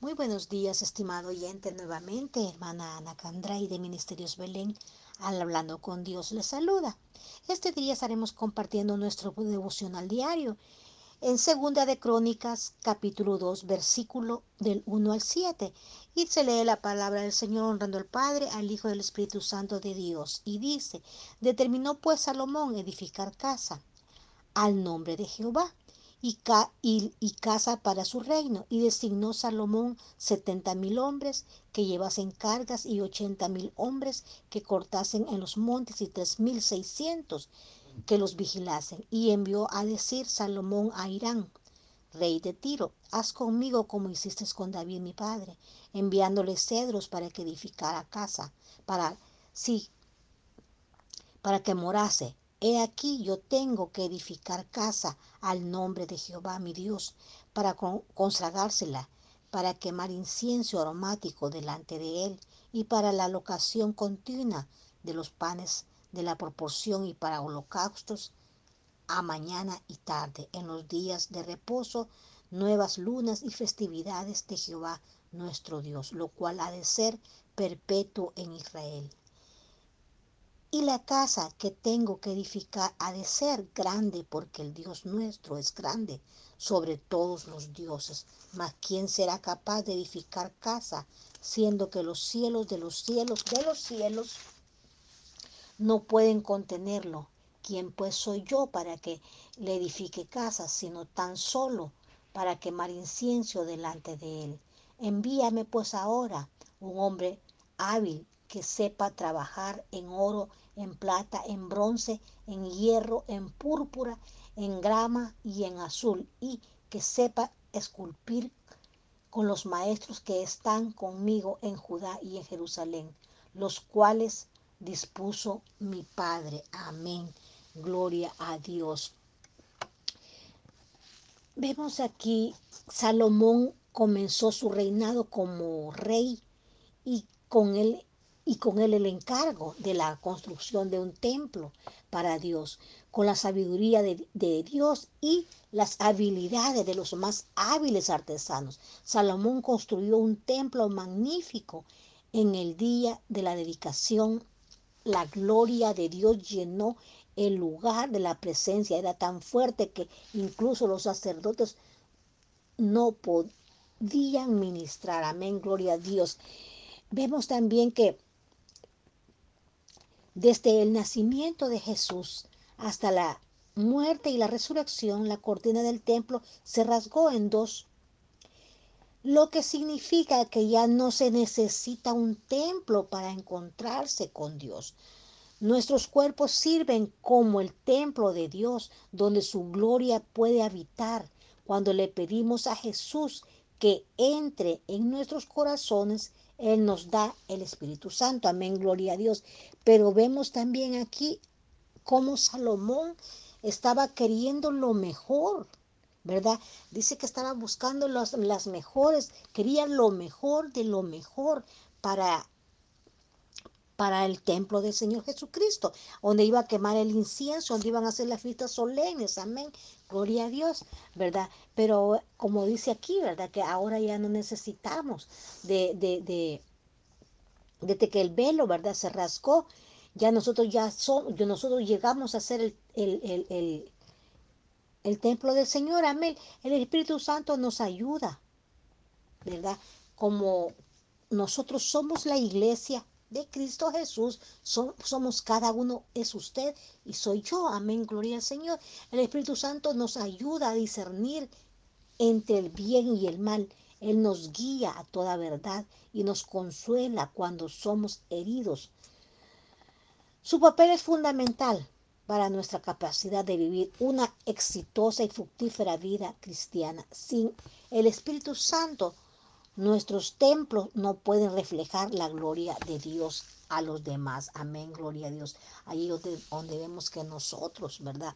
Muy buenos días, estimado oyente, nuevamente, hermana Ana Candray de Ministerios Belén, al Hablando con Dios les saluda. Este día estaremos compartiendo nuestro devocional diario en Segunda de Crónicas, capítulo 2, versículo del 1 al 7. Y se lee la palabra del Señor honrando al Padre, al Hijo del Espíritu Santo de Dios. Y dice, determinó pues Salomón edificar casa al nombre de Jehová y, casa para su reino. Y designó Salomón setenta mil hombres que llevasen cargas y ochenta mil hombres que cortasen en los montes y tres mil seiscientos que los vigilasen. Y envió a decir Salomón a Irán, rey de Tiro, haz conmigo como hiciste con David mi padre, enviándole cedros para que edificara casa, para sí, para que morase He aquí yo tengo que edificar casa al nombre de Jehová mi Dios, para consagársela, para quemar incienso aromático delante de él, y para la locación continua de los panes de la proporción y para holocaustos a mañana y tarde, en los días de reposo, nuevas lunas y festividades de Jehová nuestro Dios, lo cual ha de ser perpetuo en Israel. Y la casa que tengo que edificar ha de ser grande, porque el Dios nuestro es grande sobre todos los dioses. Mas ¿quién será capaz de edificar casa, siendo que los cielos de los cielos de los cielos no pueden contenerlo? ¿Quién pues soy yo para que le edifique casa, sino tan solo para quemar incienso delante de él? Envíame pues ahora un hombre hábil que sepa trabajar en oro, en plata, en bronce, en hierro, en púrpura, en grama y en azul, y que sepa esculpir con los maestros que están conmigo en Judá y en Jerusalén, los cuales dispuso mi Padre. Amén. Gloria a Dios. Vemos aquí, Salomón comenzó su reinado como rey y con él y con él el encargo de la construcción de un templo para Dios, con la sabiduría de, Dios y las habilidades de los más hábiles artesanos. Salomón construyó un templo magnífico en el día de la dedicación. La gloria de Dios llenó el lugar de la presencia. Era tan fuerte que incluso los sacerdotes no podían ministrar. Amén, gloria a Dios. Vemos también que desde el nacimiento de Jesús hasta la muerte y la resurrección, la cortina del templo se rasgó en dos, lo que significa que ya no se necesita un templo para encontrarse con Dios. Nuestros cuerpos sirven como el templo de Dios, donde su gloria puede habitar cuando le pedimos a Jesús que entre en nuestros corazones él nos da el Espíritu Santo. Amén, gloria a Dios. Pero vemos también aquí cómo Salomón estaba queriendo lo mejor, ¿verdad? Dice que estaba buscando las, las mejores, quería lo mejor de lo mejor para para el templo del Señor Jesucristo, donde iba a quemar el incienso, donde iban a hacer las fiestas solemnes, amén, gloria a Dios, ¿verdad? Pero como dice aquí, ¿verdad? Que ahora ya no necesitamos de, de, de desde que el velo, ¿verdad? Se rasgó, ya nosotros ya somos, nosotros llegamos a ser el, el, el, el, el templo del Señor, amén. El Espíritu Santo nos ayuda, ¿verdad? Como nosotros somos la iglesia, de Cristo Jesús somos cada uno, es usted y soy yo. Amén, gloria al Señor. El Espíritu Santo nos ayuda a discernir entre el bien y el mal. Él nos guía a toda verdad y nos consuela cuando somos heridos. Su papel es fundamental para nuestra capacidad de vivir una exitosa y fructífera vida cristiana. Sin el Espíritu Santo, Nuestros templos no pueden reflejar la gloria de Dios a los demás. Amén, gloria a Dios. Ahí donde, donde vemos que nosotros, ¿verdad?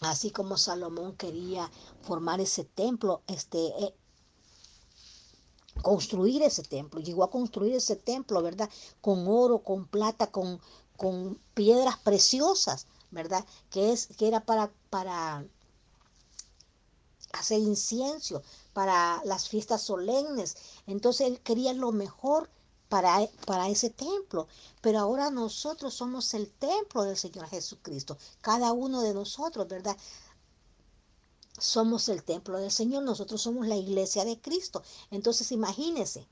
Así como Salomón quería formar ese templo, este, eh, construir ese templo, llegó a construir ese templo, ¿verdad? Con oro, con plata, con, con piedras preciosas, ¿verdad? Que, es, que era para, para hacer incienso para las fiestas solemnes. Entonces él quería lo mejor para, para ese templo. Pero ahora nosotros somos el templo del Señor Jesucristo. Cada uno de nosotros, ¿verdad? Somos el templo del Señor. Nosotros somos la iglesia de Cristo. Entonces imagínense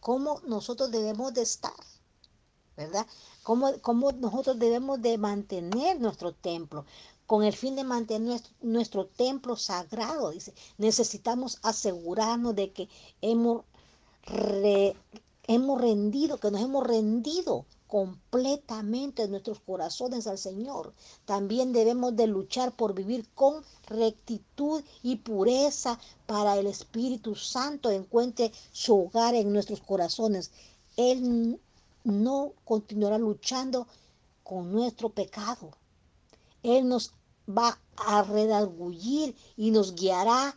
cómo nosotros debemos de estar. ¿Verdad? Cómo, cómo nosotros debemos de mantener nuestro templo con el fin de mantener nuestro, templo sagrado. Dice, necesitamos asegurarnos de que hemos, hemos rendido, que nos hemos rendido completamente nuestros corazones al Señor. También debemos de luchar por vivir con rectitud y pureza para el Espíritu Santo encuentre su hogar en nuestros corazones. Él no continuará luchando con nuestro pecado. Él nos va a redargullir y nos guiará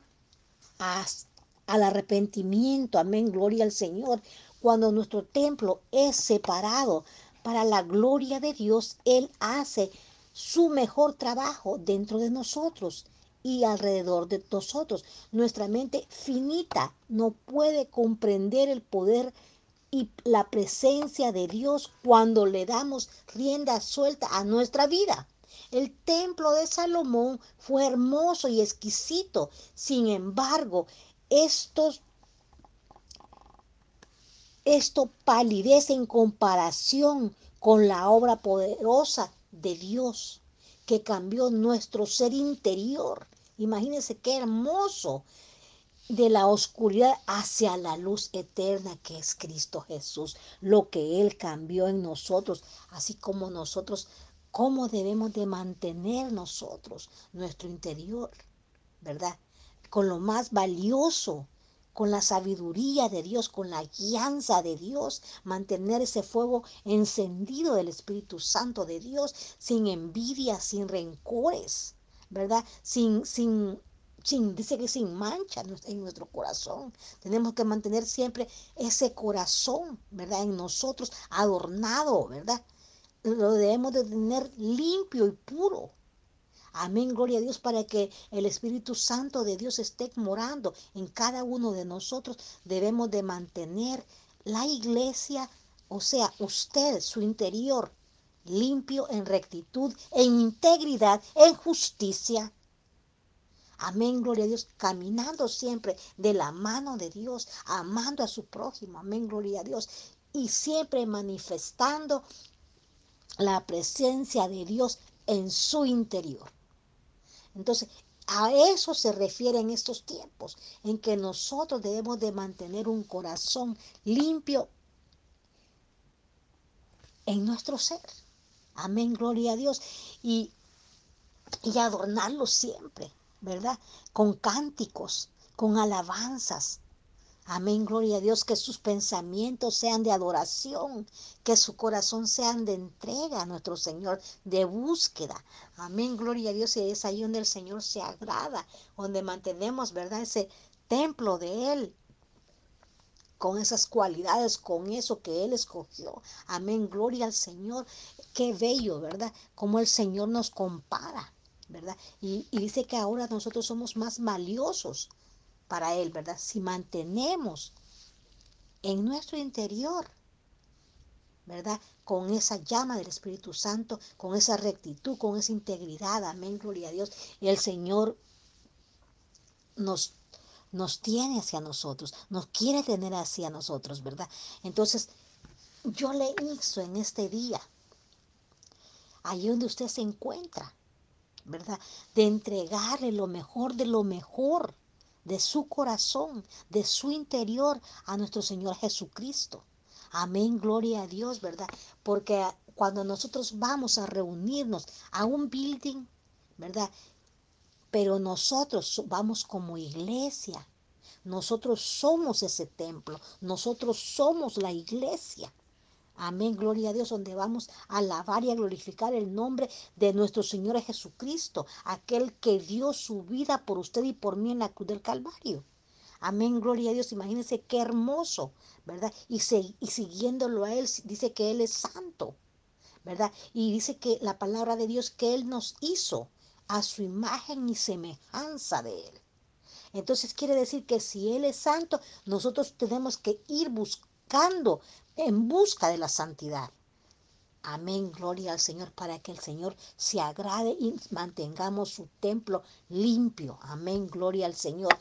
al arrepentimiento. Amén, gloria al Señor. Cuando nuestro templo es separado para la gloria de Dios, Él hace su mejor trabajo dentro de nosotros y alrededor de nosotros. Nuestra mente finita no puede comprender el poder y la presencia de Dios cuando le damos rienda suelta a nuestra vida. El templo de Salomón fue hermoso y exquisito. Sin embargo, esto palidece en comparación con la obra poderosa de Dios que cambió nuestro ser interior. Imagínense qué hermoso de la oscuridad hacia la luz eterna que es Cristo Jesús, lo que Él cambió en nosotros, así como nosotros cómo debemos de mantener nosotros nuestro interior, ¿verdad? Con lo más valioso, con la sabiduría de Dios, con la guianza de Dios, mantener ese fuego encendido del Espíritu Santo de Dios, sin envidia, sin rencores, ¿verdad? Sin, sin, sin, dice que sin mancha en nuestro corazón. Tenemos que mantener siempre ese corazón, ¿verdad? En nosotros, adornado, ¿verdad? Lo debemos de tener limpio y puro. Amén, gloria a Dios, para que el Espíritu Santo de Dios esté morando en cada uno de nosotros. Debemos de mantener la iglesia, o sea, usted, su interior, limpio en rectitud, en integridad, en justicia. Amén, gloria a Dios, caminando siempre de la mano de Dios, amando a su prójimo. Amén, gloria a Dios. Y siempre manifestando la presencia de Dios en su interior. Entonces, a eso se refiere en estos tiempos, en que nosotros debemos de mantener un corazón limpio en nuestro ser. Amén, gloria a Dios. Y, y adornarlo siempre, ¿verdad? Con cánticos, con alabanzas, Amén, gloria a Dios, que sus pensamientos sean de adoración, que su corazón sean de entrega a nuestro Señor, de búsqueda. Amén, gloria a Dios, y es ahí donde el Señor se agrada, donde mantenemos, ¿verdad? Ese templo de Él, con esas cualidades, con eso que Él escogió. Amén, gloria al Señor. Qué bello, ¿verdad? Como el Señor nos compara, ¿verdad? Y, y dice que ahora nosotros somos más valiosos para Él, ¿verdad? Si mantenemos en nuestro interior, ¿verdad? Con esa llama del Espíritu Santo, con esa rectitud, con esa integridad, amén, gloria a Dios. El Señor nos, nos tiene hacia nosotros, nos quiere tener hacia nosotros, ¿verdad? Entonces, yo le hizo en este día, allí donde usted se encuentra, ¿verdad? De entregarle lo mejor de lo mejor de su corazón, de su interior a nuestro Señor Jesucristo. Amén, gloria a Dios, ¿verdad? Porque cuando nosotros vamos a reunirnos a un building, ¿verdad? Pero nosotros vamos como iglesia. Nosotros somos ese templo. Nosotros somos la iglesia. Amén, gloria a Dios, donde vamos a alabar y a glorificar el nombre de nuestro Señor Jesucristo, aquel que dio su vida por usted y por mí en la cruz del Calvario. Amén, gloria a Dios. Imagínense qué hermoso, ¿verdad? Y, y siguiéndolo a Él, dice que Él es santo, ¿verdad? Y dice que la palabra de Dios que Él nos hizo a su imagen y semejanza de Él. Entonces quiere decir que si Él es santo, nosotros tenemos que ir buscando, en busca de la santidad. Amén, gloria al Señor, para que el Señor se agrade y mantengamos su templo limpio. Amén, gloria al Señor.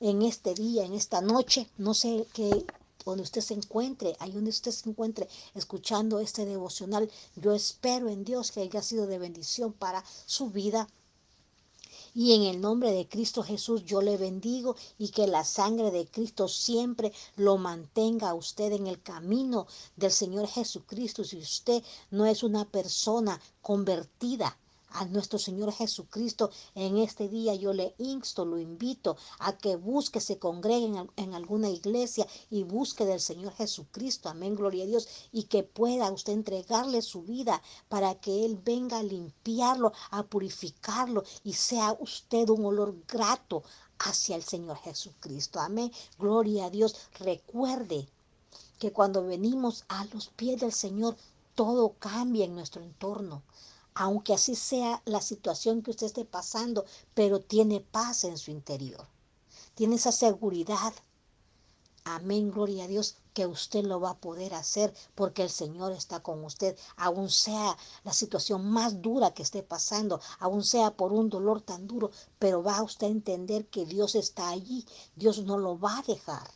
En este día, en esta noche, no sé qué, donde usted se encuentre, ahí donde usted se encuentre escuchando este devocional, yo espero en Dios que haya sido de bendición para su vida y en el nombre de Cristo Jesús yo le bendigo y que la sangre de Cristo siempre lo mantenga a usted en el camino del Señor Jesucristo. Si usted no es una persona convertida, a nuestro Señor Jesucristo. En este día yo le insto, lo invito a que busque, se congregue en, en, alguna iglesia y busque del Señor Jesucristo, amén, gloria a Dios, y que pueda usted entregarle su vida para que Él venga a limpiarlo, a purificarlo y sea usted un olor grato hacia el Señor Jesucristo, amén, gloria a Dios, recuerde que cuando venimos a los pies del Señor, todo cambia en nuestro entorno aunque así sea la situación que usted esté pasando, pero tiene paz en su interior. Tiene esa seguridad. Amén, gloria a Dios, que usted lo va a poder hacer porque el Señor está con usted, aun sea la situación más dura que esté pasando, aun sea por un dolor tan duro, pero va usted a entender que Dios está allí, Dios no lo va a dejar.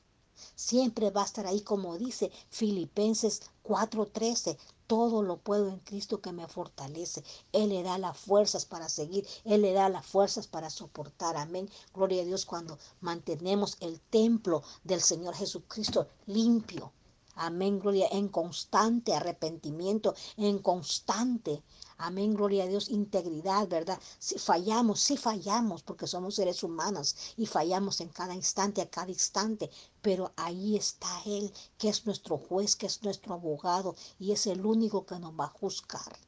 Siempre va a estar ahí, como dice Filipenses 4:13, todo lo puedo en Cristo que me fortalece. Él le da las fuerzas para seguir. Él le da las fuerzas para soportar. Amén. Gloria a Dios cuando mantenemos el templo del Señor Jesucristo limpio. Amén, gloria, en constante arrepentimiento, en constante Amén, gloria a Dios, integridad, ¿verdad? Si fallamos, si fallamos, porque somos seres humanos y fallamos en cada instante, a cada instante, pero ahí está Él, que es nuestro juez, que es nuestro abogado y es el único que nos va a juzgar.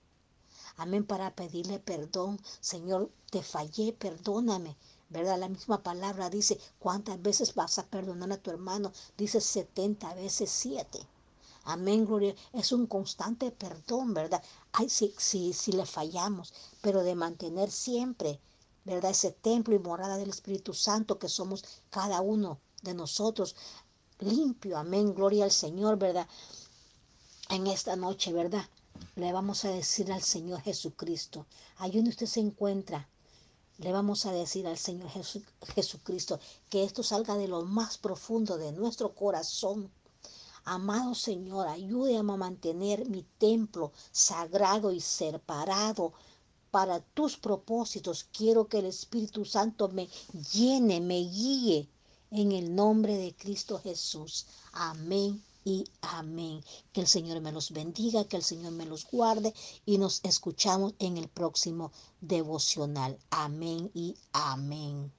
Amén, para pedirle perdón, Señor, te fallé, perdóname. ¿Verdad? La misma palabra dice, ¿cuántas veces vas a perdonar a tu hermano? Dice 70 veces 7. Amén, gloria. Es un constante perdón, ¿verdad? Ay, sí, sí, sí le fallamos, pero de mantener siempre, ¿verdad? Ese templo y morada del Espíritu Santo que somos cada uno de nosotros limpio. Amén, gloria al Señor, ¿verdad? En esta noche, ¿verdad? Le vamos a decir al Señor Jesucristo, ahí donde usted se encuentra, le vamos a decir al Señor Jesucristo que esto salga de lo más profundo de nuestro corazón Amado Señor, ayúdame a mantener mi templo sagrado y separado para tus propósitos. Quiero que el Espíritu Santo me llene, me guíe en el nombre de Cristo Jesús. Amén y amén. Que el Señor me los bendiga, que el Señor me los guarde y nos escuchamos en el próximo devocional. Amén y amén.